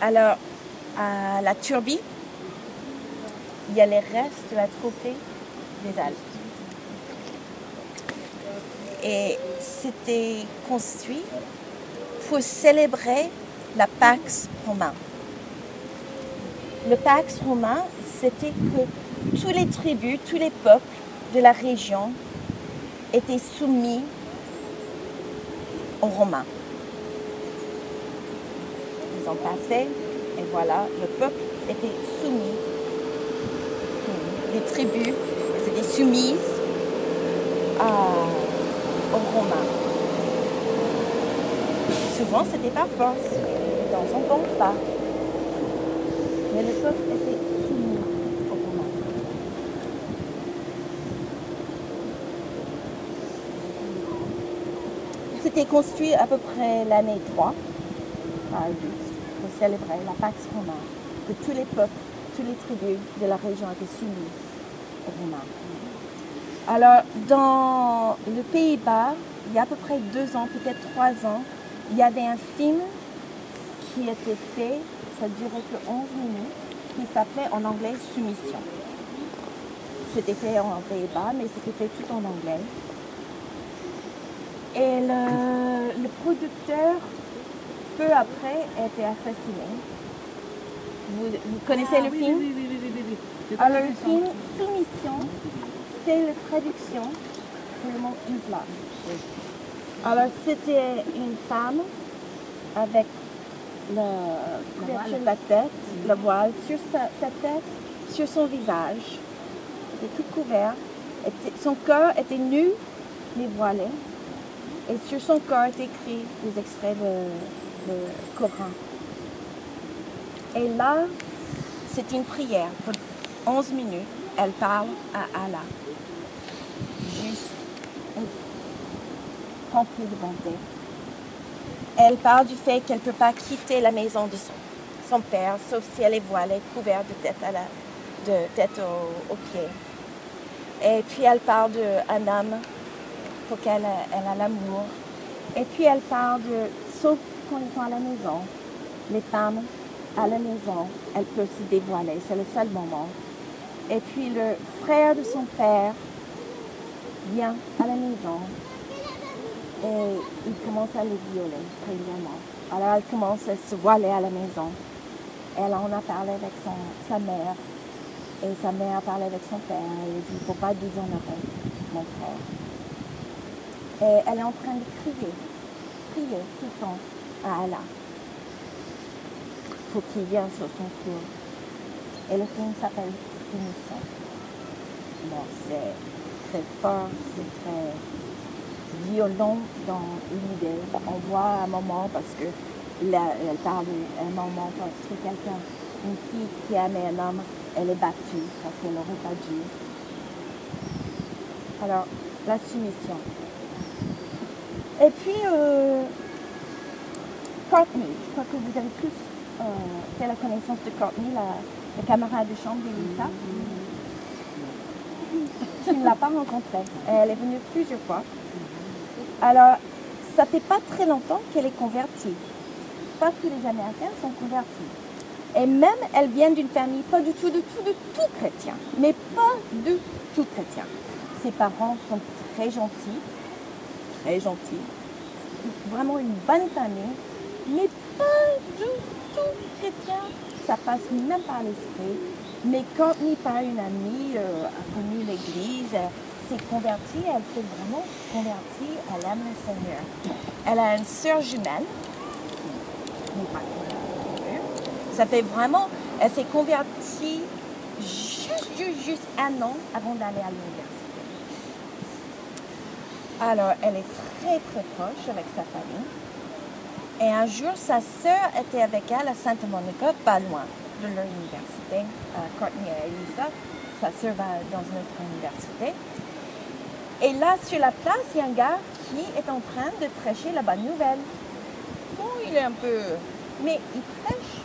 Alors, à la Turbie, il y a les restes de la trophée des Alpes. Et c'était construit pour célébrer la Pax Romain. Le Pax Romain, c'était que tous les tribus, tous les peuples de la région étaient soumis aux Romains. Ils ont passé, et voilà, le peuple était soumis. Les tribus étaient soumises aux Romains. Souvent, c'était par force, dans son pas. Mais le peuple était soumis aux Romains. C'était construit à peu près l'année 3 à Auguste célébrer la Pax Romaine, que tous les peuples, toutes les tribus de la région étaient soumis aux Romains. Alors, dans le Pays-Bas, il y a à peu près deux ans, peut-être trois ans, il y avait un film qui était fait, ça durait que 11 minutes, qui s'appelait en anglais Soumission. C'était fait en Pays-Bas, mais c'était fait tout en anglais. Et le producteur, peu après, a été assassiné. Vous, vous connaissez le film Oui, oui, oui, oui, oui, oui. Alors, le film Soumission, c'est la traduction pour le mot islam. Alors, c'était une femme avec le couverture de la tête, le voile sur sa, sa tête, sur son visage. C'était tout couvert. Était- son corps était nu, mais voilé. Et sur son corps étaient écrits des extraits de, de Coran. Et là, c'est une prière pour 11 minutes. Elle parle à Allah. Juste remplie de bonté. Elle parle du fait qu'elle ne peut pas quitter la maison de son, père, sauf si elle est voilée, couverte de tête, à la, de tête aux au pieds. Et puis elle parle d'un homme pour qu'elle elle a l'amour. Et puis elle parle de, sauf quand ils sont à la maison, les femmes à la maison, elles peuvent se dévoiler, c'est le seul moment. Et puis le frère de son père vient à la maison et il commence à les violer régulièrement. Alors elle commence à se voiler à la maison. Elle en a parlé avec son, sa mère et sa mère a parlé avec son père il dit il ne faut pas déshonorer mon frère. Et elle est en train de crier, crier tout le temps Allah pour qu'il vienne sur son tour. Et le film s'appelle Soumission. Bon, c'est très fort, c'est très violent dans l'idée. On voit un moment parce que elle parle d'un moment parce que quelqu'un, une fille qui aimait un homme, elle est battue parce qu'elle n'aurait pas dû. Alors, la soumission. Et puis, euh, Courtney, je crois que vous avez tous euh, fait la connaissance de Courtney, la, la camarade de chambre d'Elisa. Tu ne l'as pas rencontrée. Elle est venue plusieurs fois. Alors, ça fait pas très longtemps qu'elle est convertie. Pas tous les Américains sont convertis. Et même, elle vient d'une famille pas du tout, du tout, du tout chrétien. Mais pas du tout chrétien. Ses parents sont très gentils. Très gentils. Vraiment une bonne famille. Mais pas du tout chrétien. Ça passe même par l'esprit. Mais quand ni par une amie euh, a connu l'église, euh, s'est convertie, elle s'est vraiment convertie, elle aime le Seigneur. Elle a une sœur jumelle. Ça fait vraiment, elle s'est convertie juste, juste, juste un an avant d'aller à l'université. Alors, elle est très, très proche avec sa famille. Et un jour, sa sœur était avec elle à Santa Monica, pas loin de leur université, Courtney et Elisa. Sa sœur va dans une autre université. Et là, sur la place, il y a un gars qui est en train de prêcher la bonne nouvelle. Bon, il est un peu... Mais il prêche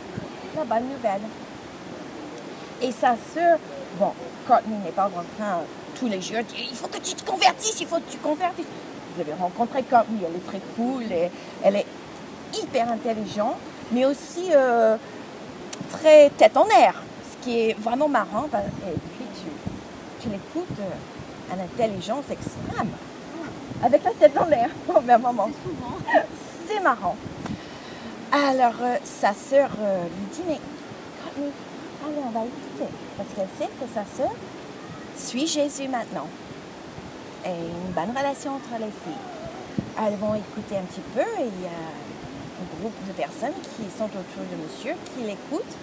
la bonne nouvelle. Et sa sœur, bon, Courtney n'est pas en train tous les jours de dire il faut que tu te convertisses, il faut que tu te convertisses. Vous avez rencontré Courtney, elle est très cool, et elle est hyper intelligent, mais aussi euh, très tête en air, ce qui est vraiment marrant. Et puis tu, tu l'écoutes euh, à l'intelligence extrême, avec la tête en l'air au même moment. Souvent. C'est marrant. Alors, euh, sa sœur euh, lui dit, mais Courtney, allez, on va écouter. Parce qu'elle sait que sa sœur suit Jésus maintenant. Et une bonne relation entre les filles. Elles vont écouter un petit peu et groupe de personnes qui sont autour de monsieur qui l'écoutent.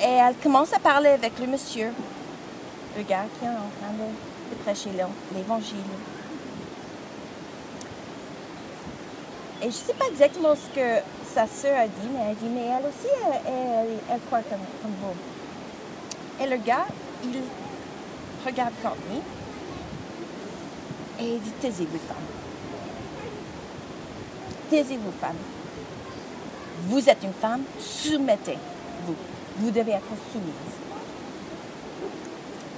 Et elle commence à parler avec le monsieur, le gars qui est en train de, prêcher l'é- l'évangile. Et je ne sais pas exactement ce que sa sœur a dit, mais elle dit, mais elle aussi, elle, croit comme, comme vous. Et le gars, il regarde Courtney et il dit, taisez-vous, femme. Taisez-vous, femme. Vous êtes une femme, soumettez-vous. Vous devez être soumise.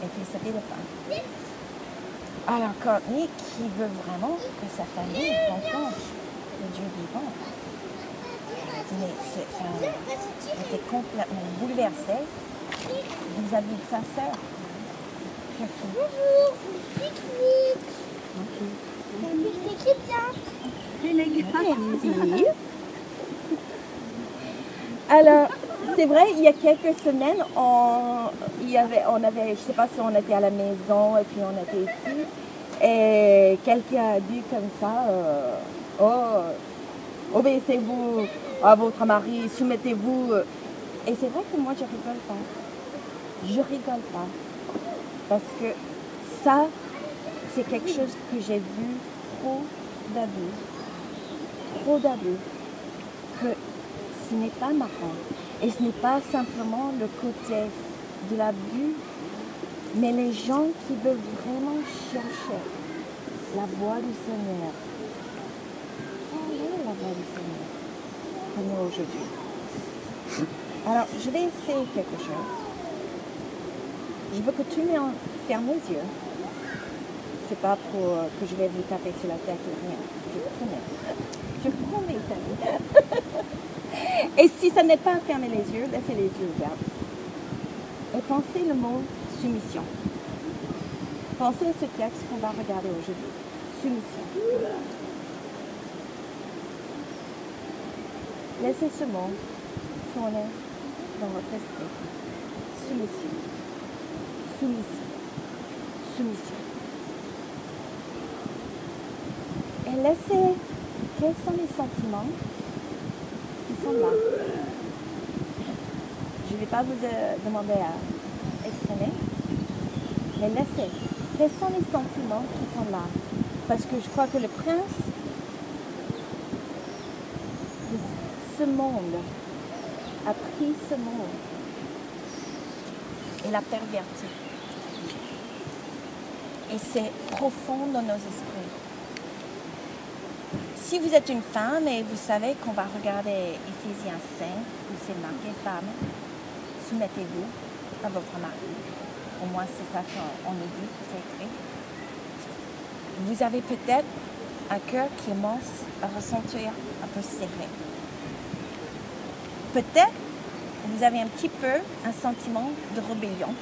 Et puis, c'était le femme. Alors, Courtney, qui veut vraiment que sa famille rencontre le Dieu vivant, elle a dit, mais c'est- elle était complètement bouleversée vis-à-vis de sa sœur. Bonjour, pique-nique. Qui bien. Les gars, Merci. Alors, c'est vrai, il y a quelques semaines, on, il y avait, on avait, je sais pas si on était à la maison et puis on était ici, et quelqu'un a dit comme ça, euh, oh, obéissez-vous à votre mari, soumettez-vous. Et c'est vrai que moi, je rigole pas. Je rigole pas. Parce que ça, c'est quelque chose que j'ai vu trop d'abus trop d'abus ce n'est pas marrant. Et ce n'est pas simplement le côté de l'abus, mais les gens qui veulent vraiment chercher la voix du Seigneur. La voix du Seigneur aujourd'hui? Alors, je vais essayer quelque chose. Je veux que tout le monde ferme les yeux. C'est pas pour euh, que je vais vous taper sur la tête ou rien. Je promets. Je promets. Et si ça n'est pas fermer les yeux, laissez les yeux ouverts. Et pensez le mot soumission. Pensez à ce texte qu'on va regarder aujourd'hui. Soumission. Laissez ce mot tourner dans votre esprit. Soumission. Soumission. Soumission. Et laissez quels sont les sentiments là. Je ne vais pas vous euh, demander à exprimer, mais laissez. Sont les sentiments qui sont là? Parce que je crois que le prince de ce monde a pris ce monde et l'a perverti. Et c'est profond dans nos esprits. Si vous êtes une femme et vous savez qu'on va regarder Éphésiens 5, où c'est marqué femme, soumettez-vous à votre mari. Au moins, c'est ça qu'on nous dit, c'est écrit. Vous avez peut-être un cœur qui commence à ressentir un peu serré. Peut-être vous avez un petit peu un sentiment de rébellion.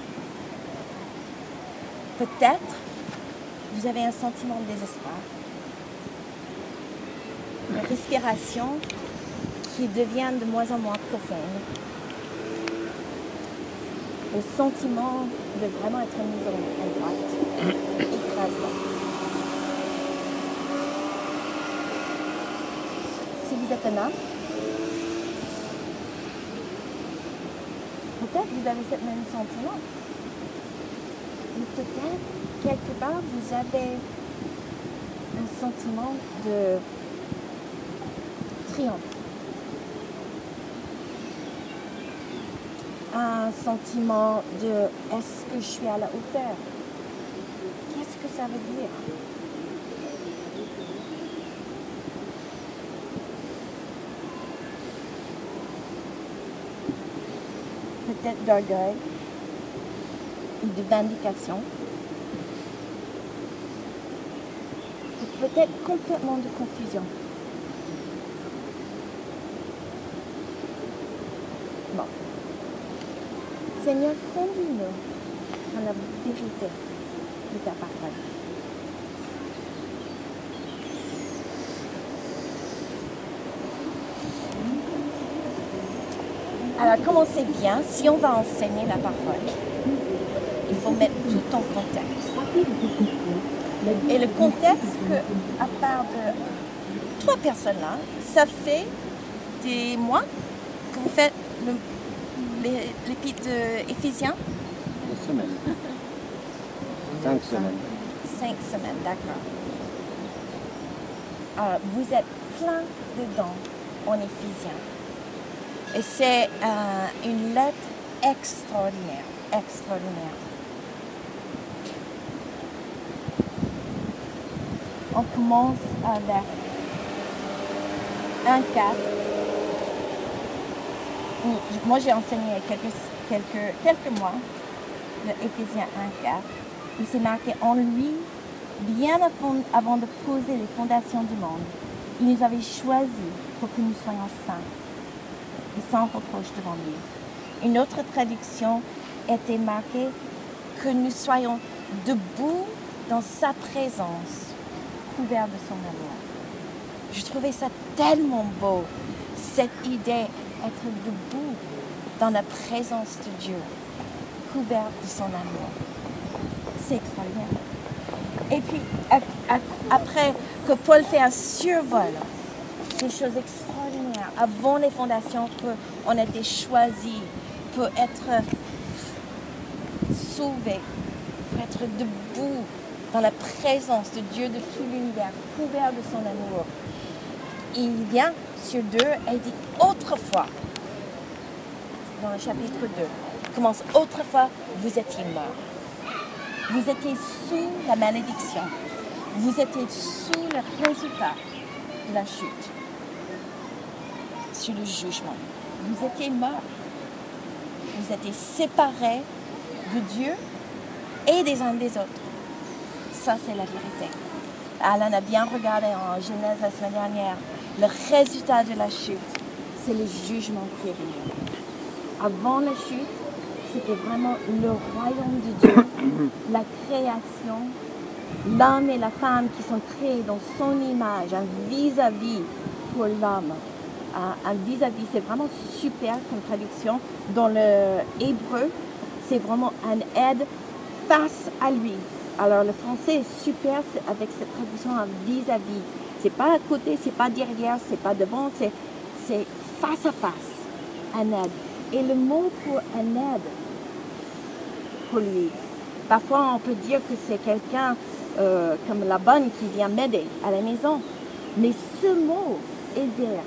Peut-être vous avez un sentiment de désespoir respiration qui devient de moins en moins profonde. Le sentiment de vraiment être mis en, droite, écrasement. Si vous êtes un homme, peut-être vous avez ce même sentiment. Mais peut-être, quelque part, vous avez un sentiment de Un sentiment de est-ce que je suis à la hauteur? Qu'est-ce que ça veut dire? Peut-être d'orgueil ou de vindication. Peut-être complètement de confusion. Seigneur, conduis-nous dans la vérité de ta parole. Alors, comme on sait bien, si on va enseigner la parole, il faut mettre tout en contexte. Et le contexte, que, à part de trois personnes là, ça fait des mois que vous faites l'épître d'Éphésiens Des semaines. Cinq semaines. Cinq semaines, d'accord. Alors, vous êtes plein dedans en Éphésiens. Et c'est euh, une lettre extraordinaire, extraordinaire. On commence avec 1, 4. Moi, j'ai enseigné quelques, mois de Éphésiens 1, 4 où c'est marqué en lui, bien avant de poser les fondations du monde, il nous avait choisis pour que nous soyons saints et sans reproche devant lui. Une autre traduction était marquée que nous soyons debout dans sa présence, couverts de son amour. Je trouvais ça tellement beau, cette idée être debout dans la présence de Dieu, couvert de son amour. C'est extraordinaire. Et puis, après que Paul fait un survol, des choses extraordinaires, avant les fondations, qu'on a été choisis pour être sauvés, pour être debout dans la présence de Dieu de tout l'univers, couvert de son amour. Il vient sur deux et dit autrefois, dans le chapitre 2, il commence autrefois, vous étiez morts. Vous étiez sous la malédiction. Vous étiez sous le résultat de la chute, sur le jugement. Vous étiez morts. Vous étiez séparés de Dieu et des uns des autres. Ça, c'est la vérité. Alan a bien regardé en Genèse la semaine dernière. Le résultat de la chute, c'est le jugement qui est venu. Avant la chute, c'était vraiment le royaume de Dieu, la création, l'homme et la femme qui sont créés dans son image, un vis-à-vis pour l'homme. Un vis-à-vis, c'est vraiment super comme traduction. Dans le hébreu, c'est vraiment un aide face à lui. Alors le français est super avec cette traduction un vis-à-vis. C'est pas à côté, c'est pas derrière, c'est pas devant, c'est c'est face à face, un aide. Et le mot pour un aide, pour lui, parfois on peut dire que c'est quelqu'un euh, comme la bonne qui vient m'aider à la maison. Mais ce mot, Ézer,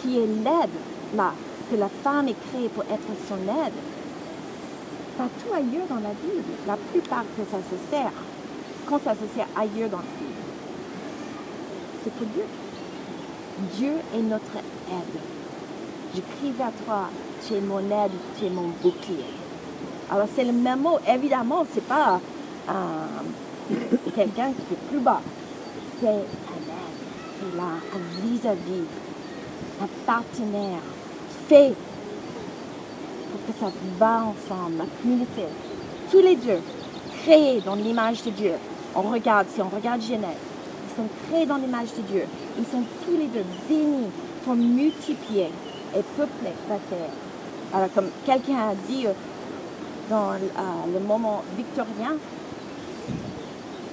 qui est l'aide, là, que la femme est créée pour être son aide, partout ailleurs dans la Bible, la plupart que ça se sert, quand ça se sert ailleurs dans la Bible, c'est pour Dieu. Dieu est notre aide. Je crie vers toi, tu es mon aide, tu es mon bouclier. Alors c'est le même mot, évidemment, c'est pas euh, quelqu'un qui est plus bas. C'est un aide, qui est là, un vis-à-vis, un partenaire fait pour que ça va ensemble, la communauté. Tous les deux, créés dans l'image de Dieu. On regarde, si on regarde Genèse, sont créés dans l'image de Dieu. Ils sont tous les deux bénis pour multiplier et peupler la terre. Alors, comme quelqu'un a dit euh, dans euh, le moment victorien,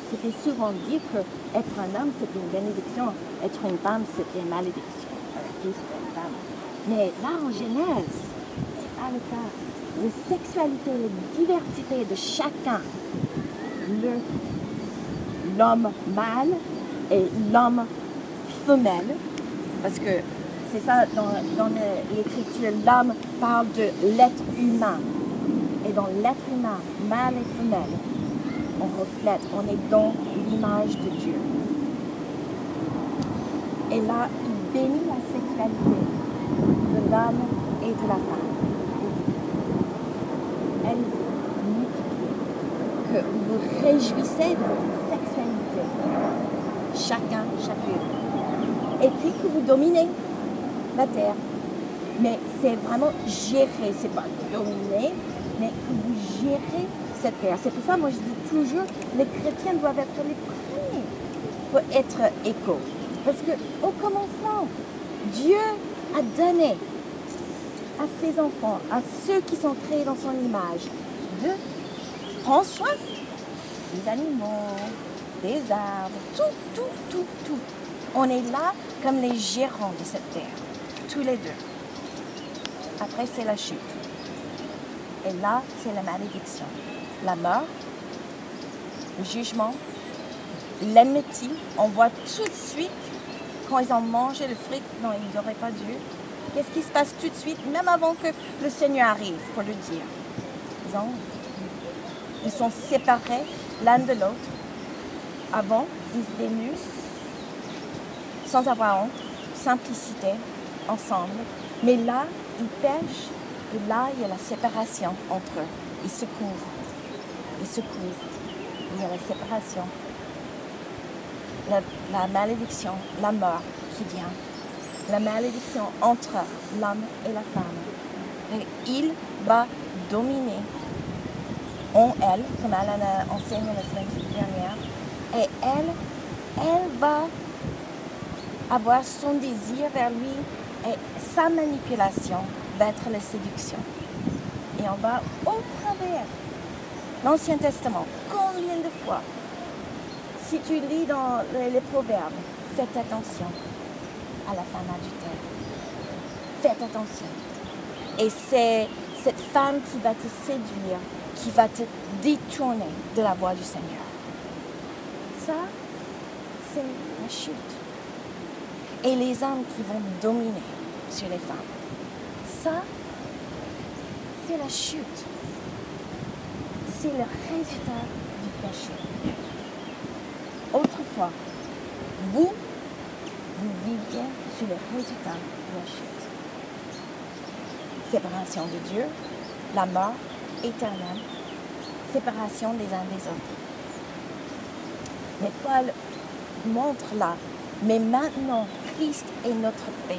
c'était souvent dit que être un homme, c'était une bénédiction, être une femme, c'était une malédiction. Femme. Mais là, en Genèse, c'est pas le cas. La sexualité, la diversité de chacun, l'homme mâle et l'homme femelle, parce que c'est ça dans, l'écriture, l'homme parle de l'être humain. Et dans l'être humain, mâle et femelle, on reflète, on est dans l'image de Dieu. Et là, il bénit la sexualité de l'homme et de la femme. Elle multiplie. Que vous réjouissez de votre sexualité. Chacun, chacune. Et puis que vous dominez la terre. Mais c'est vraiment gérer, c'est pas dominer, mais que vous gérez cette terre. C'est pour ça, moi, je dis toujours, les chrétiens doivent être les premiers pour être éco. Parce que au commencement, Dieu a donné à ses enfants, à ceux qui sont créés dans son image, de prendre soin des animaux, des arbres, tout, tout, tout, tout. On est là comme les gérants de cette terre, tous les deux. Après, c'est la chute. Et là, c'est la malédiction. La mort, le jugement, l'amitié. On voit tout de suite quand ils ont mangé le fruit, non, ils n'auraient pas dû. Qu'est-ce qui se passe tout de suite, même avant que le Seigneur arrive, pour le dire? Ils, ont- ils sont séparés l'un de l'autre. Avant, ils étaient nus, sans avoir honte, simplicité, ensemble. Mais là, ils pêchent, et là, il y a la séparation entre eux. Ils se couvrent. Ils se couvrent. Il y a la séparation. La, malédiction, la mort qui vient. La malédiction entre l'homme et la femme. Il va dominer en elle, comme elle a enseigné la semaine dernière. Et elle, elle va avoir son désir vers lui et sa manipulation va être la séduction. Et on va au travers l'Ancien Testament, combien de fois, si tu lis dans les, les proverbes, faites attention à la femme adultère. Faites attention. Et c'est cette femme qui va te séduire, qui va te détourner de la voie du Seigneur. Ça, c'est la chute et les hommes qui vont dominer sur les femmes. Ça, c'est la chute. C'est le résultat du péché. Autrefois, vous, vous viviez sur le résultat de la chute. Séparation de Dieu, la mort éternelle, séparation des uns des autres. Mais Paul montre là, mais maintenant, Christ est notre paix.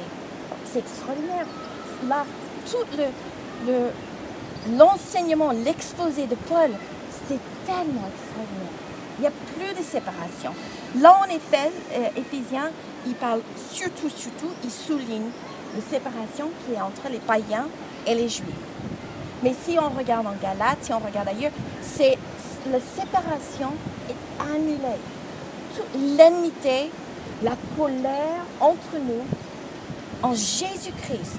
C'est extraordinaire. Là, tout le, le- l'enseignement, l'exposé de Paul, c'est tellement extraordinaire. Il n'y a plus de séparation. Là, en effet, euh, Éphésiens, il parle surtout, surtout, il souligne la séparation qui est entre les païens et les juifs. Mais si on regarde en Galate, si on regarde ailleurs, c'est la séparation est annulée. Toute l'enmité, la colère entre nous, en Jésus-Christ,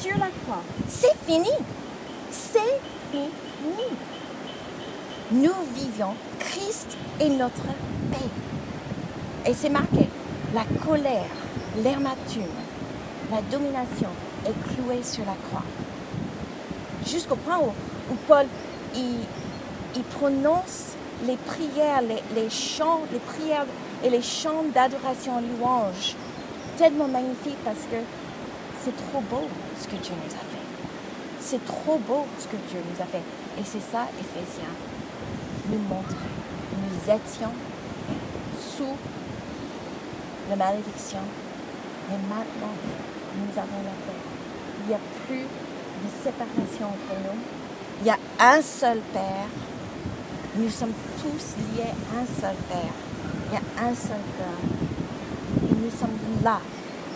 sur la croix, c'est fini. C'est fini. Nous vivions, Christ est notre paix. Et c'est marqué, la colère, l'amertume, la domination est clouée sur la croix. Jusqu'au point où, où Paul, il prononce les prières, les, chants, les prières et les chants d'adoration louange. Tellement magnifique parce que c'est trop beau ce que Dieu nous a fait. C'est trop beau ce que Dieu nous a fait. Et c'est ça, Éphésiens, nous montre. Nous étions sous la malédiction, mais maintenant, nous avons la paix. Il n'y a plus de séparation entre nous. Il y a un seul Père. Nous sommes tous liés à un seul Père. Y a un seul cœur. Et nous sommes là,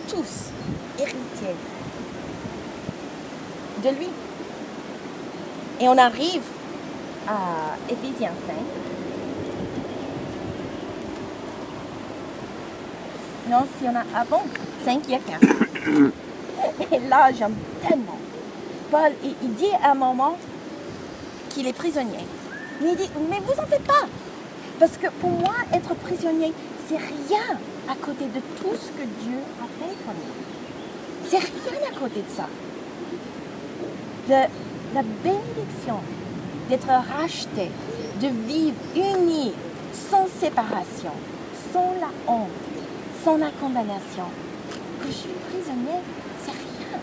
tous, héritiers de lui. Et on arrive à Éphésiens 5. Non, si on a avant 5, il y a 4. Et là, j'aime tellement. Paul, il dit à un moment qu'il est prisonnier. Mais vous en faites pas. Parce que pour moi, être prisonnier, c'est rien à côté de tout ce que Dieu a fait pour nous. C'est rien à côté de ça. De, la bénédiction d'être racheté, de vivre uni, sans séparation, sans la honte, sans la condamnation. Que je suis prisonnier, c'est rien.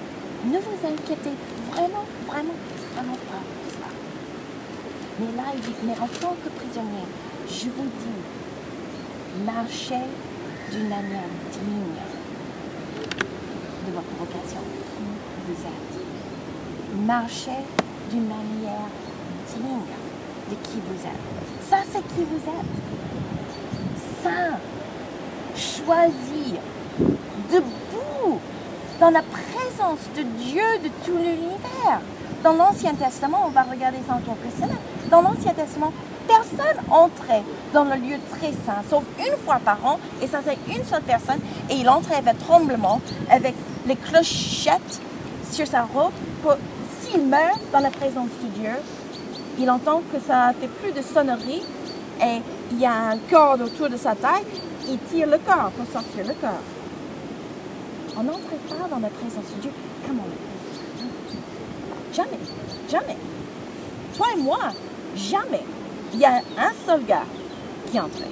Ne vous inquiétez vraiment, vraiment, vraiment pas. Mais là, il dit, mais en tant que prisonnier, je vous dis, marchez d'une manière digne de votre vocation. Qui vous êtes. marchez d'une manière digne de qui vous êtes. Ça, c'est qui vous êtes. Saint, choisir, debout, dans la présence de Dieu de tout l'univers. Dans l'Ancien Testament, on va regarder ça en quelques semaines, dans l'Ancien Testament, personne entrait dans le lieu très saint, sauf une fois par an, et ça c'est une seule personne, et il entrait avec tremblement, avec les clochettes sur sa robe, s'il meurt dans la présence de Dieu, il entend que ça fait plus de sonnerie, et il y a un corde autour de sa taille, il tire le corps pour sortir le corps. On n'entrait pas dans la présence de Dieu comme on le. Jamais, jamais. Toi et moi, jamais. Il y a un seul gars qui entrait.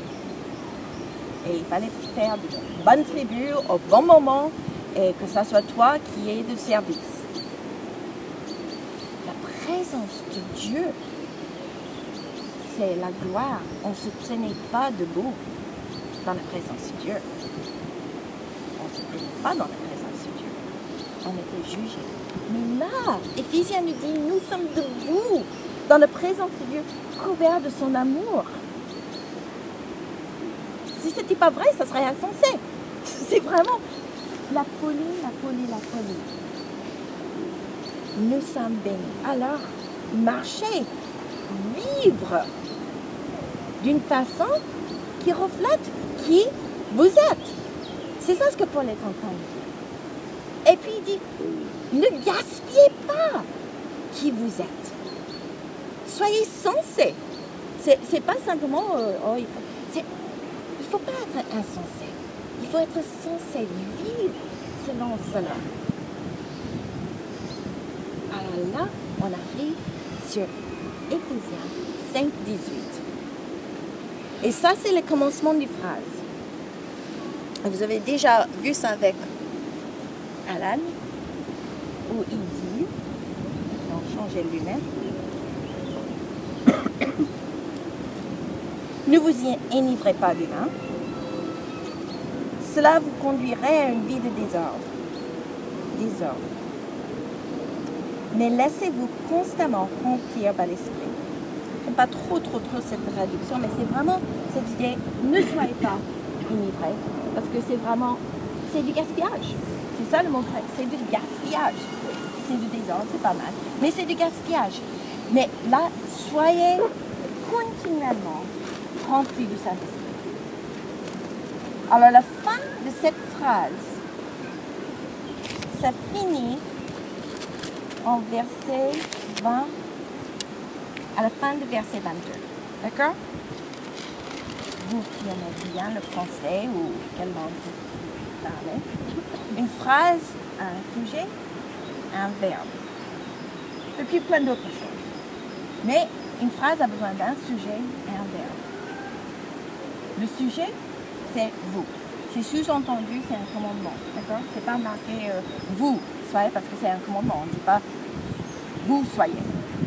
Et il fallait faire de bonnes tribus au bon moment et que ça soit toi qui es de service. La présence de Dieu, c'est la gloire. On ne se tenait pas debout dans la présence de Dieu. On ne se tenait pas dans la présence de Dieu. On était jugé. Mais là, Éphésiens nous dit, nous sommes debout dans la présence de Dieu, couverts de son amour. Si ce n'était pas vrai, ça serait insensé. C'est vraiment la folie, la folie, la folie. Nous sommes bénis. Alors, marchez, vivre d'une façon qui reflète qui vous êtes. C'est ça ce que Paul est en train de dire. Et puis il dit, ne gaspillez pas qui vous êtes. Soyez sensés. C'est, pas simplement, euh, oh, il faut, faut pas être insensé. Il faut être sensé, vivre selon cela. Alors là, on arrive sur Éphésiens 5, 18. Et ça, c'est le commencement du phrase. Vous avez déjà vu ça avec Alan, où il dit, on changeait de ne vous y enivrez pas du vin. Cela vous conduirait à une vie de désordre. Désordre. Mais laissez-vous constamment remplir par l'esprit. Pas trop, trop, trop cette traduction, mais c'est vraiment cette idée, ne soyez pas enivrés, parce que c'est vraiment, c'est du gaspillage. C'est ça le mot c'est du gaspillage. C'est du désordre, c'est pas mal, mais c'est du gaspillage. Mais là, soyez continuellement du. Alors la fin de cette phrase, ça finit en verset 20, à la fin du verset 22. D'accord? Vous qui aimez bien le français ou quelle langue vous parlez. Une phrase, un sujet, un verbe. Et puis plein d'autres choses. Mais une phrase a besoin d'un sujet. Le sujet, c'est vous. C'est sous-entendu, c'est un commandement. D'accord? C'est pas marqué euh, vous soyez parce que c'est un commandement. On ne dit pas vous soyez.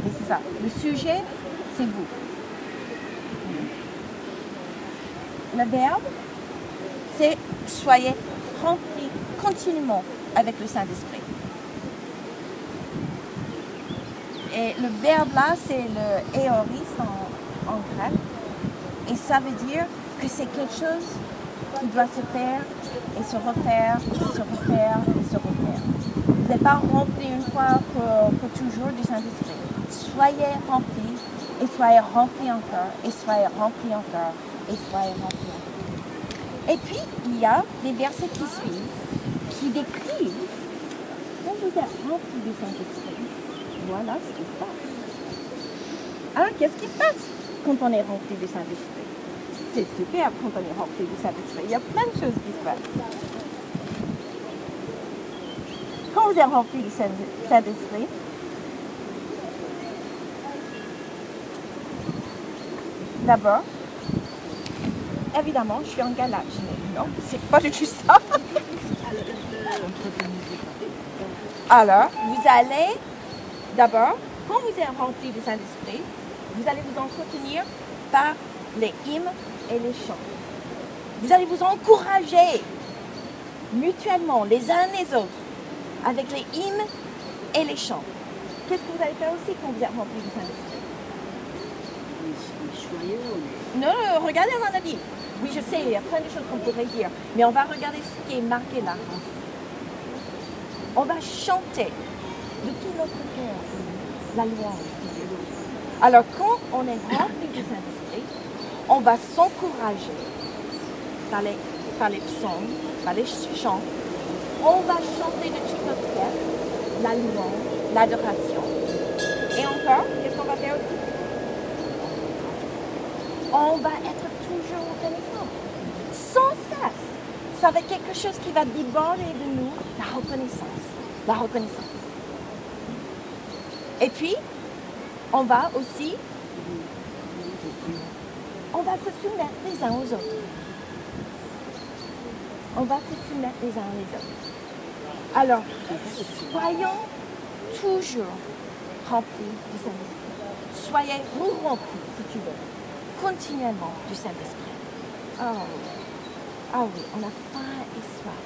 Mais c'est ça. Le sujet, c'est vous. Le verbe, c'est soyez remplis continuellement avec le Saint-Esprit. Et le verbe là, c'est le éoris en grec. Et ça veut dire c'est quelque chose qui doit se faire et se refaire, et se refaire, et se refaire. Vous n'êtes pas rempli une fois pour, pour toujours du Saint-Esprit. Soyez remplis et soyez remplis encore et soyez remplis encore et soyez remplis encore. Et puis, il y a des versets qui suivent qui décrivent quand vous êtes remplis du Saint-Esprit, voilà ce qui se passe. Alors, qu'est-ce qui se passe quand on est rempli du Saint-Esprit? C'est super quand on est rempli du Saint-Esprit. Il y a plein de choses qui se passent. Quand vous êtes rempli Saint- Saint-Esprit, d'abord, évidemment, je suis en galage. Mais non, c'est pas du tout ça. Alors, vous allez, d'abord, quand vous êtes rempli du Saint-Esprit, vous allez vous entretenir par les hymnes et les chants. Vous allez vous encourager mutuellement les uns les autres avec les hymnes et les chants. qu'est-ce que vous allez faire aussi quand vous êtes rempli du Saint-Esprit Non, non, regardez, on en a dit. Oui, je sais, il y a plein de choses qu'on pourrait dire. Mais on va regarder ce qui est marqué là. On va chanter de tout notre cœur la Dieu. Alors, quand on est rempli du Saint-Esprit, on va s'encourager par les, psaumes, par les chants. On va chanter de tout notre cœur la louange, l'adoration. Et encore, qu'est-ce qu'on va faire aussi? On va être toujours reconnaissant. Sans cesse. Ça va être quelque chose qui va déborder de nous, la reconnaissance. La reconnaissance. Et puis, on va aussi, on va se soumettre les uns aux autres. On va se soumettre les uns les autres. Alors, soyons toujours remplis du Saint-Esprit. Soyez remplis, si tu veux, continuellement du Saint-Esprit. Oh oui. Ah oui, on a faim et soif.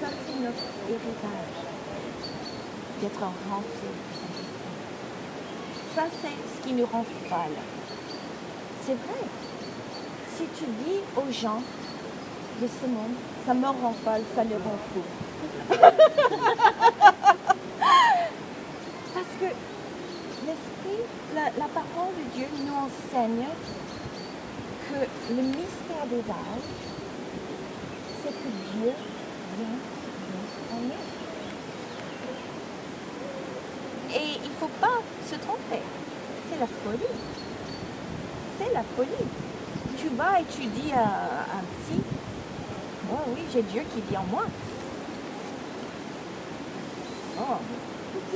Ça, c'est notre héritage d'être rempli du Saint-Esprit. Ça, c'est ce qui nous rend folles. C'est vrai. Si tu dis aux gens de ce monde, ça me rend folle, ça me rend fou. Parce que l'Esprit, la, parole de Dieu nous enseigne que le mystère des âges, c'est que Dieu vient nous en nous. Et il ne faut pas se tromper. C'est la folie. La folie. Tu vas et tu dis à un petit, oh oui, j'ai Dieu qui vit en moi. Oh.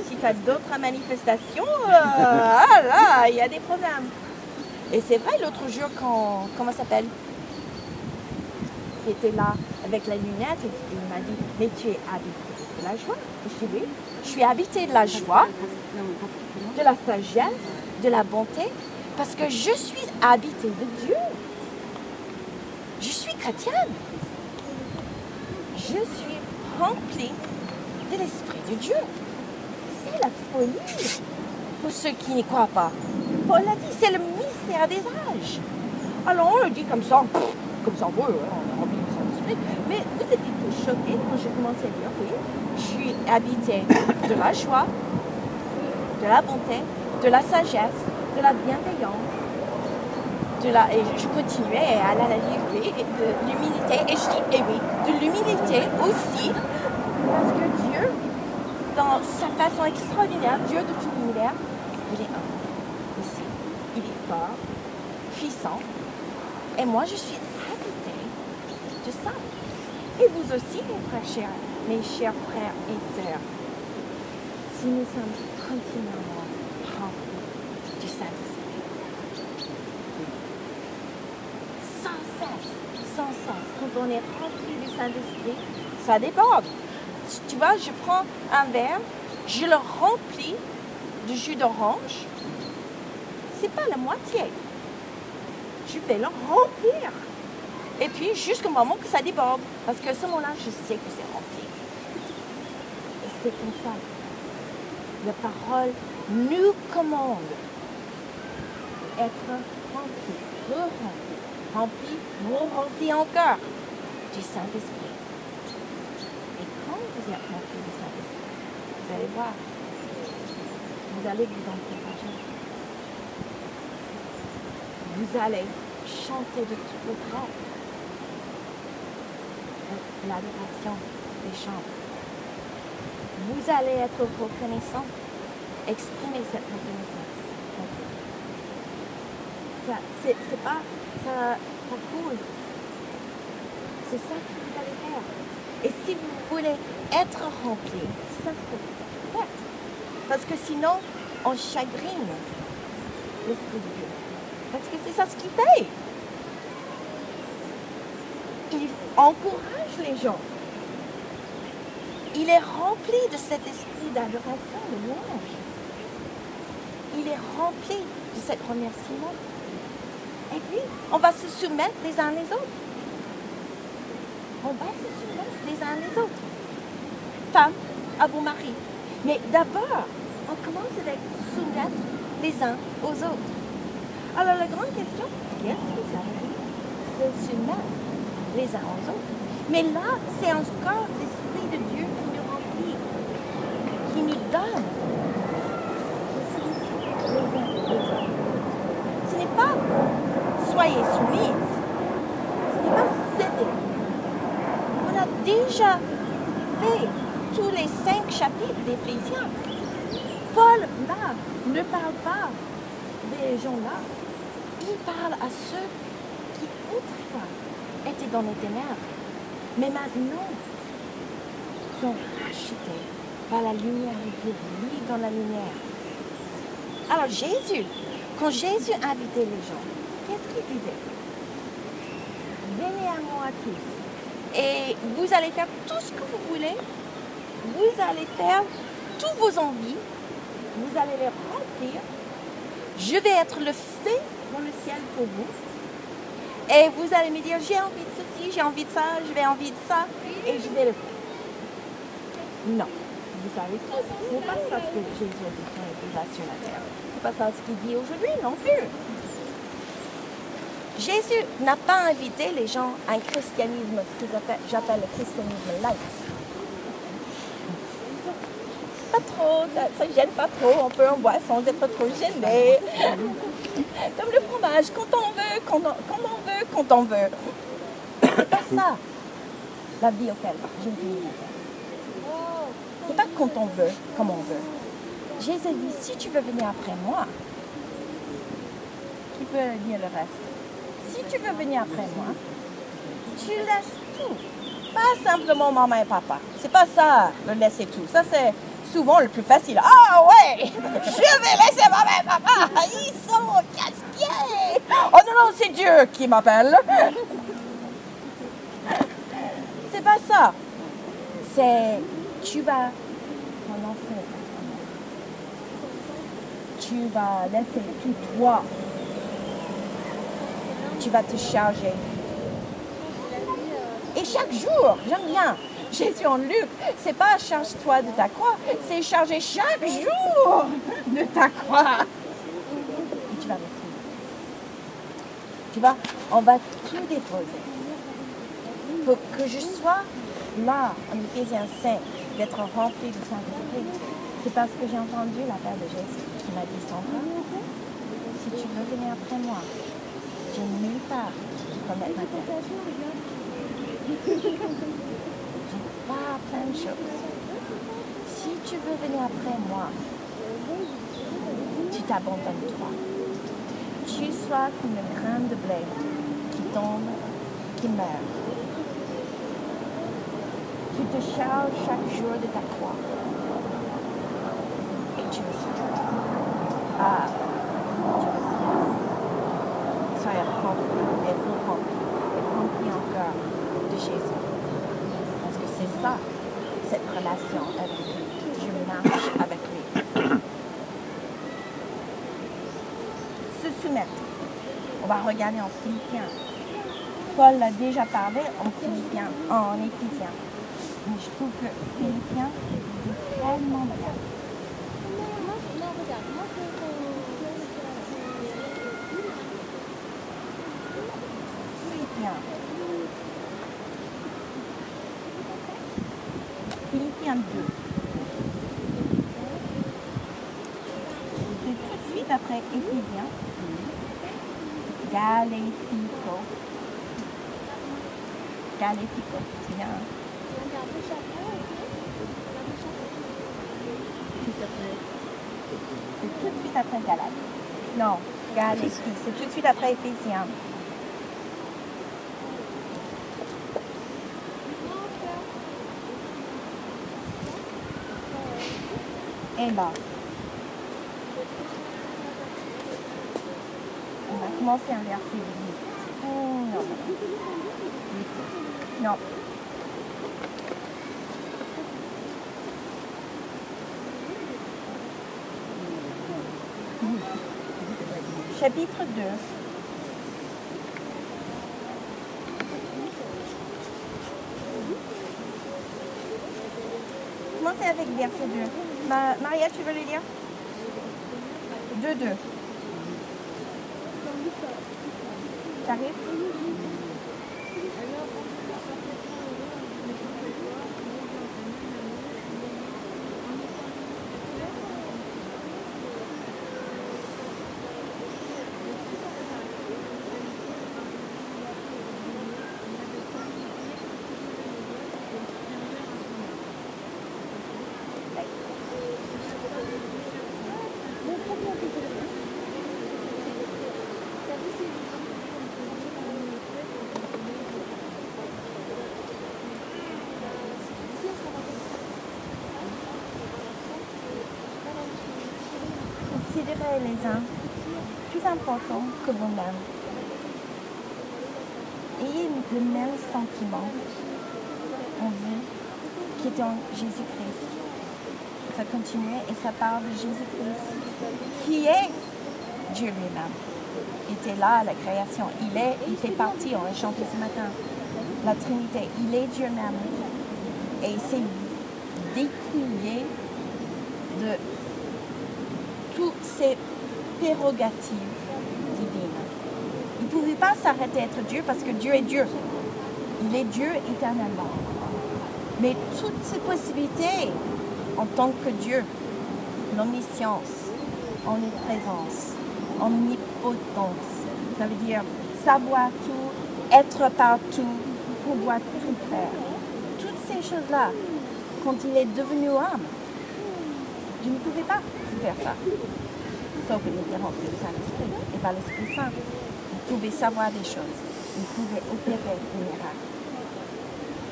Si tu as d'autres manifestations, euh, ah là, il y a des problèmes. Et c'est vrai, l'autre jour, quand, comment s'appelle? Il était là avec la lunette et il m'a dit, mais tu es habité de la joie. Je dis oui, je suis habité de la joie, de la sagesse, de la bonté, parce que je suis habité de Dieu. Je suis chrétienne. Je suis remplie de l'Esprit de Dieu. C'est la folie pour ceux qui n'y croient pas. Paul a dit, c'est le mystère des âges. Alors on le dit comme ça, comme ça, oui, on Saint-Esprit. Mais vous étiez choqués quand j'ai commencé à dire, oui, je suis habité de la joie, de la bonté, de la sagesse, de la bienveillance, de la, et je continuais à l'analyser, et de l'humilité, et je dis, et oui, de l'humilité aussi, parce que Dieu, dans sa façon extraordinaire, Dieu de tout l'univers, il est un aussi. Il est fort, puissant, et moi je suis habité de ça. Et vous aussi, mes frères chers, mes chers frères et sœurs, si nous sommes continuellement remplis du Saint-Esprit. Sans cesse, sans cesse, quand on est rempli du Saint-Esprit, ça déborde. Tu vois, je prends un verre, je le remplis de jus d'orange. C'est pas la moitié. Je vais le remplir. Et puis jusqu'au moment que ça déborde. Parce que à ce moment-là, je sais que c'est rempli. Et c'est comme ça. La parole nous commande être rempli, re-rempli, rempli, re-rempli encore du Saint-Esprit. Et quand vous êtes rempli du Saint-Esprit, vous allez voir, vous allez vous encourager. Vous allez chanter de tout votre cœur l'adoration des chants. Vous allez être reconnaissant. Exprimez cette reconnaissance. Ça, c'est pas, ça, ça coule. C'est ça que vous allez faire. Et si vous voulez être rempli, ça faut faire. Parce que sinon, on chagrine l'Esprit de Dieu. Parce que c'est ça ce qu'il fait. Il encourage les gens. Il est rempli de cet esprit d'adoration, de louange. Il est rempli de cet remerciement. Et puis, on va se soumettre les uns les autres. On va se soumettre les uns les autres. Femme à vos maris. Mais d'abord, on commence avec soumettre les uns aux autres. Alors la grande question, qu'est-ce que ça veut dire? De se mettre les uns aux autres Mais là, c'est encore l'Esprit de Dieu qui nous remplit, qui nous donne. Ce n'est pas soyez soumises, ce n'est pas céder. On a fait tous les cinq chapitres d'Éphésiens. Paul, ne parle pas des gens là. Il parle à ceux qui autrefois étaient dans les ténèbres, mais maintenant sont rachetés par la lumière de Dieu, dans la lumière. Alors Jésus, quand Jésus invitait les gens, qu'est-ce qu'il disait? Venez à moi tous et vous allez faire tout ce que vous voulez. Vous allez faire toutes vos envies. Vous allez les remplir. Je vais être le feu dans le ciel pour vous. Et vous allez me dire, j'ai envie de ceci, j'ai envie de ça, je vais envie de ça, et je vais le faire. Non. Vous savez ce n'est pas ça que Jésus a dit sur la terre. Ce n'est pas ça ce qu'il dit aujourd'hui non plus. Jésus n'a pas invité les gens à un christianisme, ce que j'appelle- le christianisme light. Pas trop, ça ne gêne pas trop, on peut en boire sans être trop gêné. Comme le fromage, quand on veut, quand on, veut, quand on veut. C'est pas ça, la vie auquel nous appelle. C'est pas quand on veut, comme on veut. Jésus dit, si tu veux venir après moi, qui peut dire le reste? Si tu veux venir après moi, tu laisses tout. Pas simplement maman et papa. C'est pas ça, le laisser tout. Ça, c'est souvent le plus facile. Ah ouais, je vais laisser maman et papa. Ils sont casse-pieds. Oh non, non, c'est Dieu qui m'appelle. C'est pas ça. C'est tu vas renoncer. Tu vas laisser tout toi. Tu vas te charger. Et chaque jour, j'aime bien. Jésus en Luc, c'est pas charge-toi de ta croix, c'est charger chaque jour de ta croix. Et tu vas me. Tu vois, on va tout déposer. Pour que je sois là, en Éphésiens 5, d'être rempli du Saint-Esprit, c'est parce que j'ai entendu l'appel de Jésus qui m'a dit Sandra, si tu veux venir après moi, j'ai nulle part pour mettre ma tête. J'ai pas plein de choses. Si tu veux venir après moi, tu t'abandonnes toi. Tu sois comme une graine de blé qui tombe, qui meurt. Tu te charges chaque jour de ta croix. Et tu me suis. Ah, tu me suis. Sois rempli et rempli et rempli encore de Jésus. Parce que c'est ça, cette relation avec lui. Je marche avec lui. Se soumettre. On va regarder en Philippiens. Paul l'a déjà parlé en Philippiens, en Éphésiens. Mais je trouve que Philippiens est tellement bien. C'est tout de suite après Éphésien. Galéfico. Galéfico, c'est. C'est tout de suite après Galate. Non, Galéfico, c'est tout de suite après Éphésien. 1 bar. On va commencer à inverser les Non, non. Non. Chapitre 2. Commencez avec verset 2. Ma- Maria, tu veux le lire? Deux, deux. Les uns plus importants que vous-même. Ayez le même sentiment en vous qui est en Jésus-Christ. Ça continue et ça parle de Jésus-Christ, qui est Dieu lui-même. Il était là à la création. Il est, il fait partie, on l'a chanté ce matin. La Trinité, il est Dieu même. Et il s'est dépouillé de ces prérogatives divines. Il ne pouvait pas s'arrêter à être Dieu parce que Dieu est Dieu. Il est Dieu éternellement. Mais toutes ces possibilités en tant que Dieu, l'omniscience, omniprésence, omnipotence, ça veut dire savoir tout, être partout, pouvoir tout faire. Toutes ces choses-là, quand il est devenu homme, je ne pouvais pas faire ça. Sauf évidemment que le Saint-Esprit et par l'Esprit Saint. Il pouvait savoir des choses. Il pouvait opérer des miracles.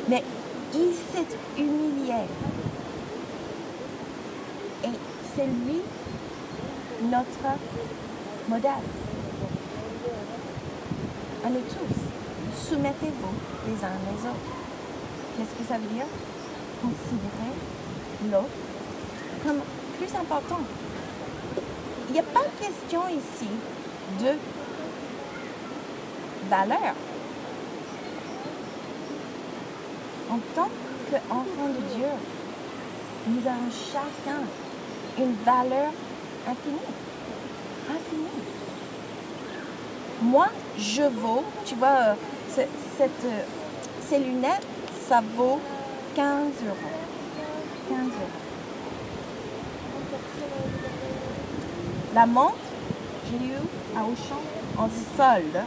Mais il s'est humilié. Et c'est lui notre modèle. À nous tous, soumettez-vous les uns les autres. Qu'est-ce que ça veut dire? Considérez l'autre comme plus important. Il n'y a pas question ici de valeur. En tant qu'enfant de Dieu, nous avons chacun une valeur infinie. Infinie. Moi, je vaux, tu vois, euh, euh, ces lunettes, ça vaut 15 euros. 15 euros. La montre, j'ai eu à Auchan en solde.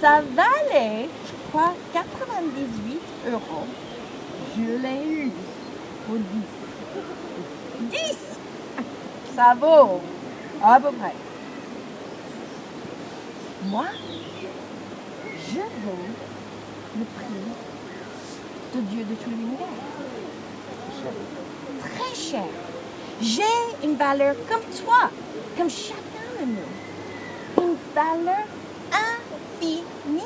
Ça valait, je crois, 98 euros. Je l'ai eu pour 10. 10 Ça vaut à peu près. Moi, je vaux le prix de Dieu de tout l'univers. Très cher. J'ai une valeur comme toi, comme chacun de nous. Une valeur infinie.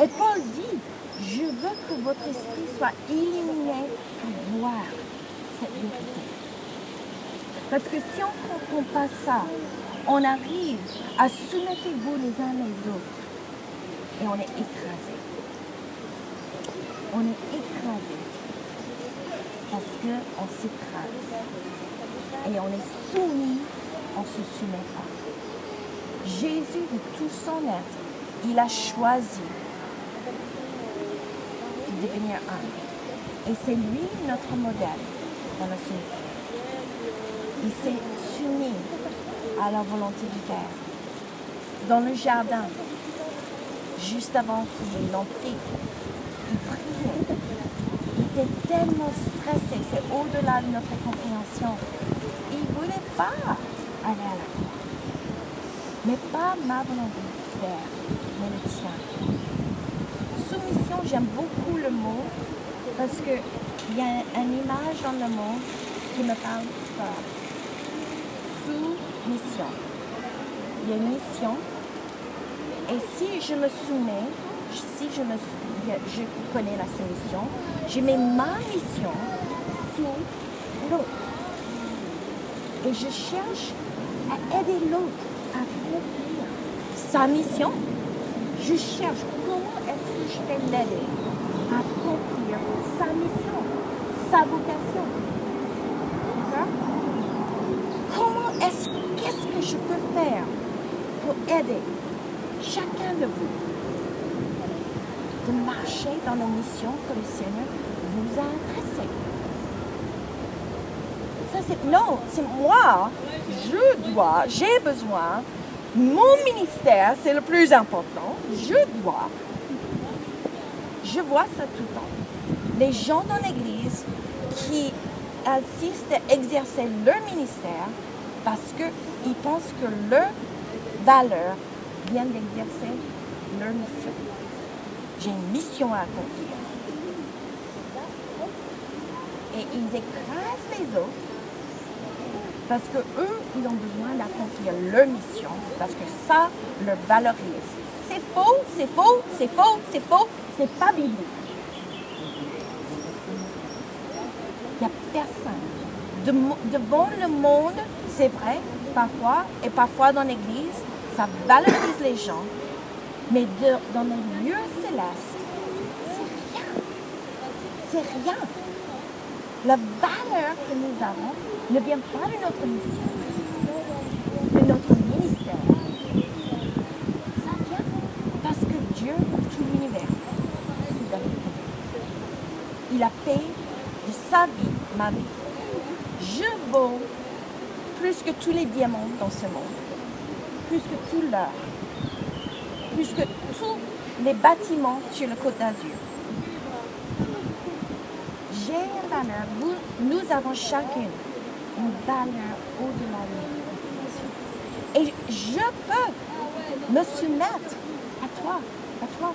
Et Paul dit, je veux que votre esprit soit illuminé pour voir cette vérité. Parce que si on ne comprend pas ça, on arrive à soumettre vous les uns les autres et on est écrasé. On est écrasé parce qu'on s'écrase et on est soumis, on ne se soumet pas. Jésus, de tout son être, il a choisi de devenir homme. Et c'est lui notre modèle dans la soumission. Il s'est soumis à la volonté du Père. Dans le jardin, juste avant qu'il l'en prie, il priait. Il était tellement stressé, c'est au-delà de notre compréhension. Il ne voulait pas aller à la croix. Mais pas ma volonté, Père, mais le tien. Soumission, j'aime beaucoup le mot parce qu'il y a une image dans le mot qui me parle fort. Sous-mission. Il y a une mission. Et si je me soumets, si je, connais la soumission, je mets ma mission sous l'autre. Et je cherche à aider l'autre à accomplir sa mission. Je cherche comment est-ce que je vais l'aider à accomplir sa mission. sa vocation. Comment est-ce, qu'est-ce que je peux faire pour aider chacun de vous? De marcher dans la mission que le Seigneur vous a adressée Ça, c'est, non, c'est moi. Je dois, j'ai besoin. Mon ministère, c'est le plus important. Je dois. Je vois ça tout le temps. Les gens dans l'Église qui assistent à exercer leur ministère parce qu'ils pensent que leur valeur vient d'exercer leur mission. J'ai une mission à accomplir. Et ils écrasent les autres parce que eux, ils ont besoin d'accomplir leur mission parce que ça leur valorise. C'est faux, c'est faux, c'est faux, c'est faux, c'est pas biblique. Il n'y a personne. De- devant le monde, c'est vrai, parfois, et parfois dans l'Église, ça valorise les gens, mais de- dans les lieux célestes, c'est rien. C'est rien. La valeur que nous avons ne vient pas de notre mission, de notre ministère. Parce que Dieu, tout l'univers. Il a payé de sa vie ma vie. Je vaux plus que tous les diamants dans ce monde, plus que tout l'or, plus que tous les bâtiments sur le Côte d'Azur. J'ai une valeur, vous, nous avons chacune une valeur au-delà de. Et je peux me soumettre à toi, à toi.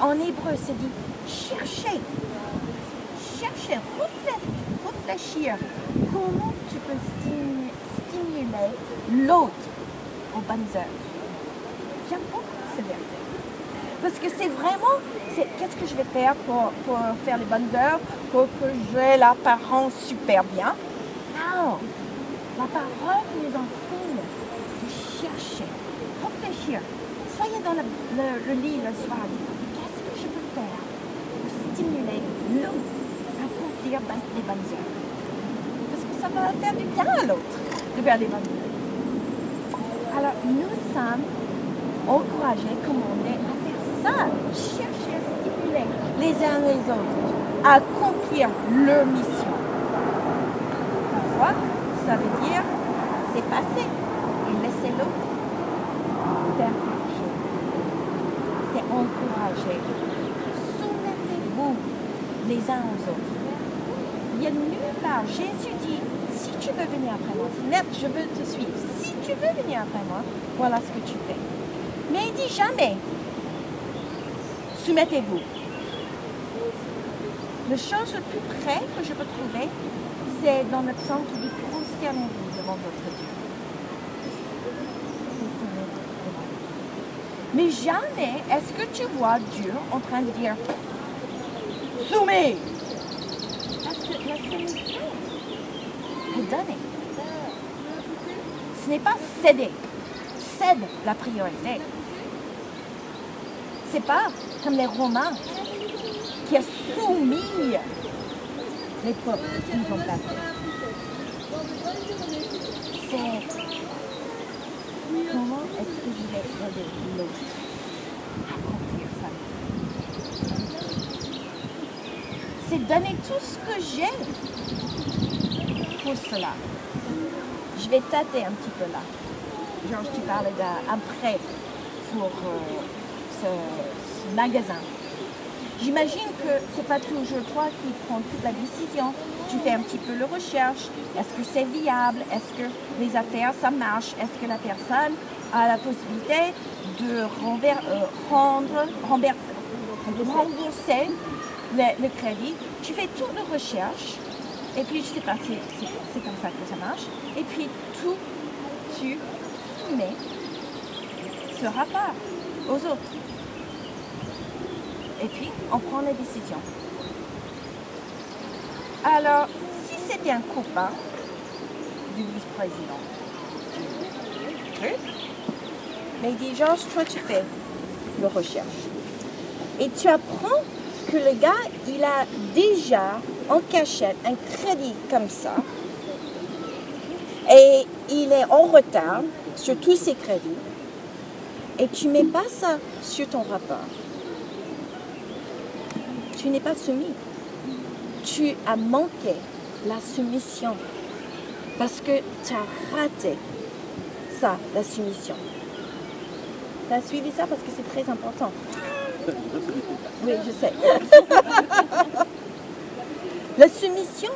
En hébreu, c'est dit chercher, chercher, réfléchir. Comment tu peux stimu- stimuler l'autre aux bonnes œuvres J'aime beaucoup ce verset. Parce que c'est vraiment, qu'est-ce que je vais faire pour, pour faire les bonnes œuvres, pour que j'ai l'apparence super bien? Non, la parole nous enseigne de chercher, réfléchir. Soyez dans le, lit le soir, qu'est-ce que je peux faire? Pour stimuler l'autre à accomplir les bonnes œuvres. Parce que ça va faire du bien à l'autre de faire des bonnes œuvres. Alors nous sommes encouragés, commandés à faire ça, chercher à stimuler les uns les autres, à accomplir leur mission. Parfois, ça veut dire s'effacer et laisser l'autre faire quelque. C'est encourager. Soumettez-vous les uns aux autres. Il y a nulle part. Jésus dit, si tu veux venir après moi, je veux te suivre. Veux venir après moi, voilà ce que tu fais. Mais il dit jamais, soumettez-vous. La chose le plus près que je peux trouver, c'est dans le psaume qui dit prosternez-vous devant votre Dieu. Mais jamais est-ce que tu vois Dieu en train de dire soumets. Parce que la soumission est donnée. Ce n'est pas céder. Cède la priorité. C'est pas comme les Romains qui a soumis les peuples qui nous ont. C'est comment est-ce que je vais aider l'autre à accomplir ça. C'est donner tout ce que j'ai pour cela. Je vais tâter un petit peu là. Georges, tu parlais d'un prêt pour euh, ce, magasin. J'imagine que c'est pas toujours toi qui prends toute la décision. Tu fais un petit peu de recherche. Est-ce que c'est viable? Est-ce que les affaires, ça marche? Est-ce que la personne a la possibilité de euh, rendre, rembourser, le crédit? Tu fais toute la recherche. Et puis, je sais pas, c'est comme ça que ça marche. Et puis, tout, tu soumets ce rapport aux autres. Et puis, on prend la décision. Alors, si c'était un copain du vice-président, mais il dit, Georges, toi, tu fais de recherche. Et tu apprends que le gars, il a déjà en cachette un crédit comme ça et il est en retard sur tous ses crédits et tu mets pas ça sur ton rapport, tu n'es pas soumis. Tu as manqué la soumission parce que tu as raté ça, la soumission. Tu as suivi ça parce que c'est très important. Oui, je sais. la soumission,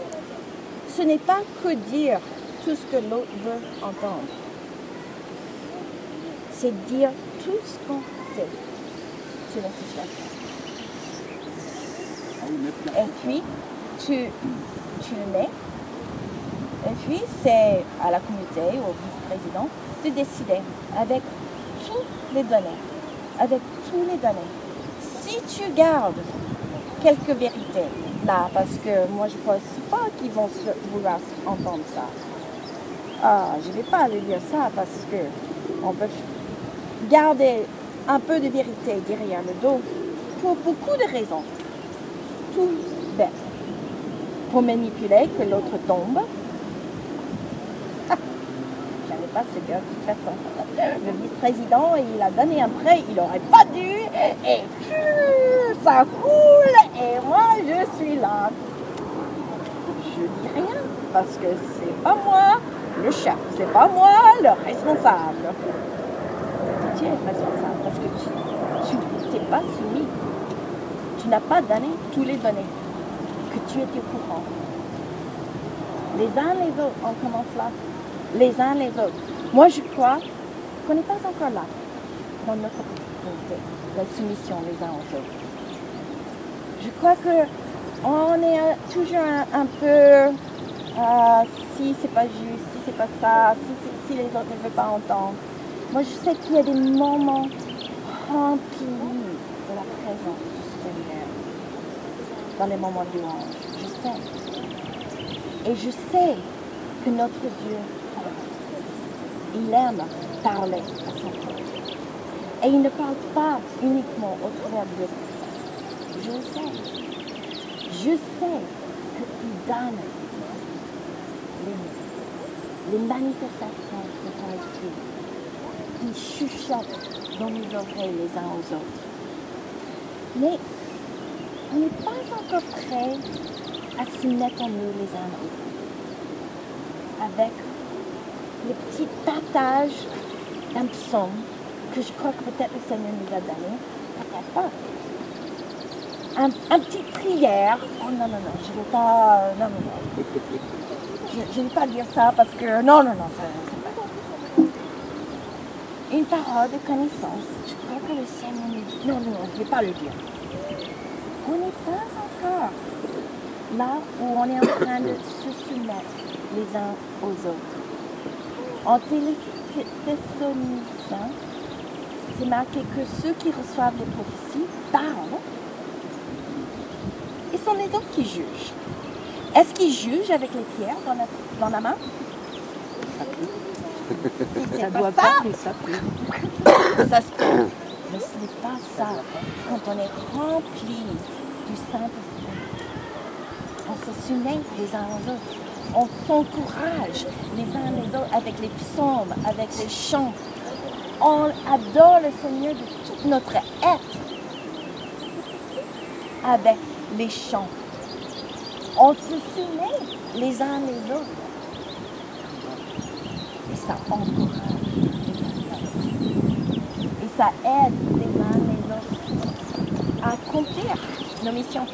ce n'est pas que dire tout ce que l'autre veut entendre. C'est dire tout ce qu'on sait sur la situation. Et puis, tu, tu le mets. Et puis, c'est à la communauté ou au vice-président de décider avec toutes les données. Avec tous les données. Si tu gardes quelques vérités là, parce que moi je ne pense pas qu'ils vont vouloir entendre ça. Ah, je ne vais pas lui dire ça parce que on peut garder un peu de vérité derrière le dos pour beaucoup de raisons. Tout bête. Pour manipuler que l'autre tombe. J'avais pas ce gars de toute façon. Le vice-président, il a donné un prêt, il n'aurait pas dû, et ça coule, et moi je suis là. Je dis rien, parce que c'est pas moi le chef, c'est pas moi le responsable. Tu es responsable? Parce que tu n'es pas soumis. Tu n'as pas donné tous les données que tu étais au courant. Les uns les autres, on commence là. Les uns les autres. Moi, je crois qu'on n'est pas encore là dans notre la soumission les uns aux autres. Je crois que on est euh, toujours un, peu ah, si c'est pas juste, si c'est pas ça, si, les autres ne veulent pas entendre. Moi, je sais qu'il y a des moments remplis de la présence du Seigneur dans les moments de louange. Je sais. Et je sais que notre Dieu, il aime parler à son peuple. Et il ne parle pas uniquement au travers de. Je sais. Je sais qu'il donne les, les manifestations de son esprit qui chuchotent dans nos oreilles les uns aux autres. Mais on n'est pas encore prêt à se mettre en nous les uns aux autres. Avec le petit partage d'un psaume que je crois que peut-être le Seigneur nous a donné, peut-être pas. Un, un petit prière. Oh non, non, non, je ne vais pas. Non, non, non. Je ne vais pas dire ça parce que. Non, non, non, c'est pas. Une parole de connaissance. Je crois que le Seigneur nous dit. Non, non, non, je ne vais pas le dire. On n'est pas encore là où on est en train de se soumettre les uns aux autres. En Thessaloniciens, c'est marqué que ceux qui reçoivent les prophéties parlent sont les autres qui jugent. Est-ce qu'ils jugent avec les pierres dans la, dans la main? Ça c'est doit pas ça, mais ça peut. ça se peut. Mais ce n'est pas ça. Quand on est rempli du Saint-Esprit, on se soumet les uns aux autres. On s'encourage les uns les autres avec les psaumes, avec les chants. On adore le Seigneur de tout notre être avec les chants. On se soumet les uns les autres. Et ça encourage et ça aide les uns les autres à accomplir nos missions.